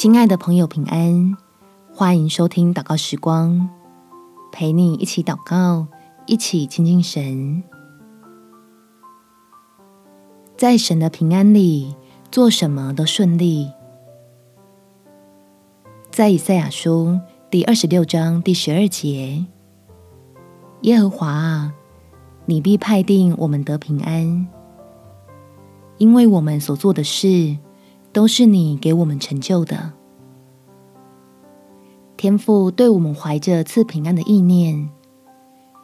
亲爱的朋友，平安！欢迎收听祷告时光，陪你一起祷告，一起亲近神。在神的平安里，做什么都顺利。在以赛亚书第二十六章第十二节，耶和华啊，你必派定我们得平安，因为我们所做的事。都是你给我们成就的。天父对我们怀着赐平安的意念，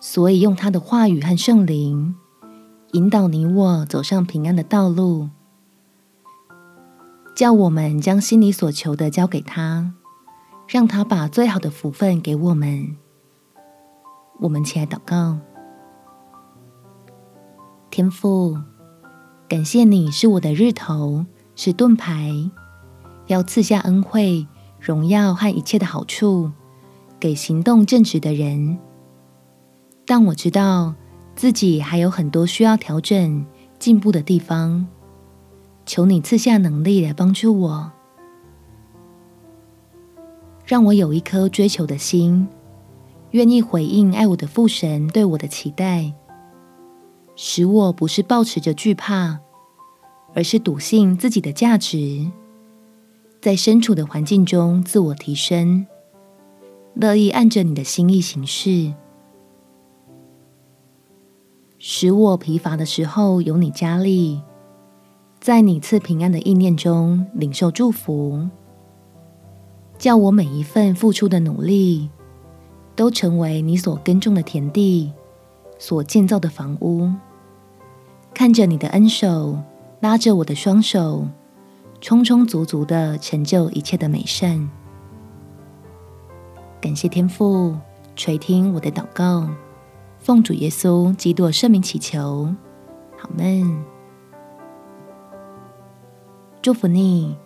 所以用他的话语和圣灵引导你我走上平安的道路，叫我们将心里所求的交给他，让他把最好的福分给我们。我们起来祷告，天父，感谢你是我的日头。是盾牌，要赐下恩惠、荣耀和一切的好处给行动正直的人。但我知道自己还有很多需要调整、进步的地方，求你赐下能力来帮助我，让我有一颗追求的心，愿意回应爱我的父神对我的期待，使我不是抱持着惧怕。而是笃信自己的价值，在身处的环境中自我提升，乐意按着你的心意行事，使我疲乏的时候有你加力，在你赐平安的意念中领受祝福，叫我每一份付出的努力，都成为你所耕种的田地，所建造的房屋，看着你的恩手。拉着我的双手，充充足足的成就一切的美善。感谢天父垂听我的祷告，奉主耶稣基督圣名祈求，好们。祝福你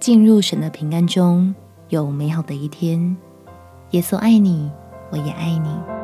进入神的平安中，有美好的一天。耶稣爱你，我也爱你。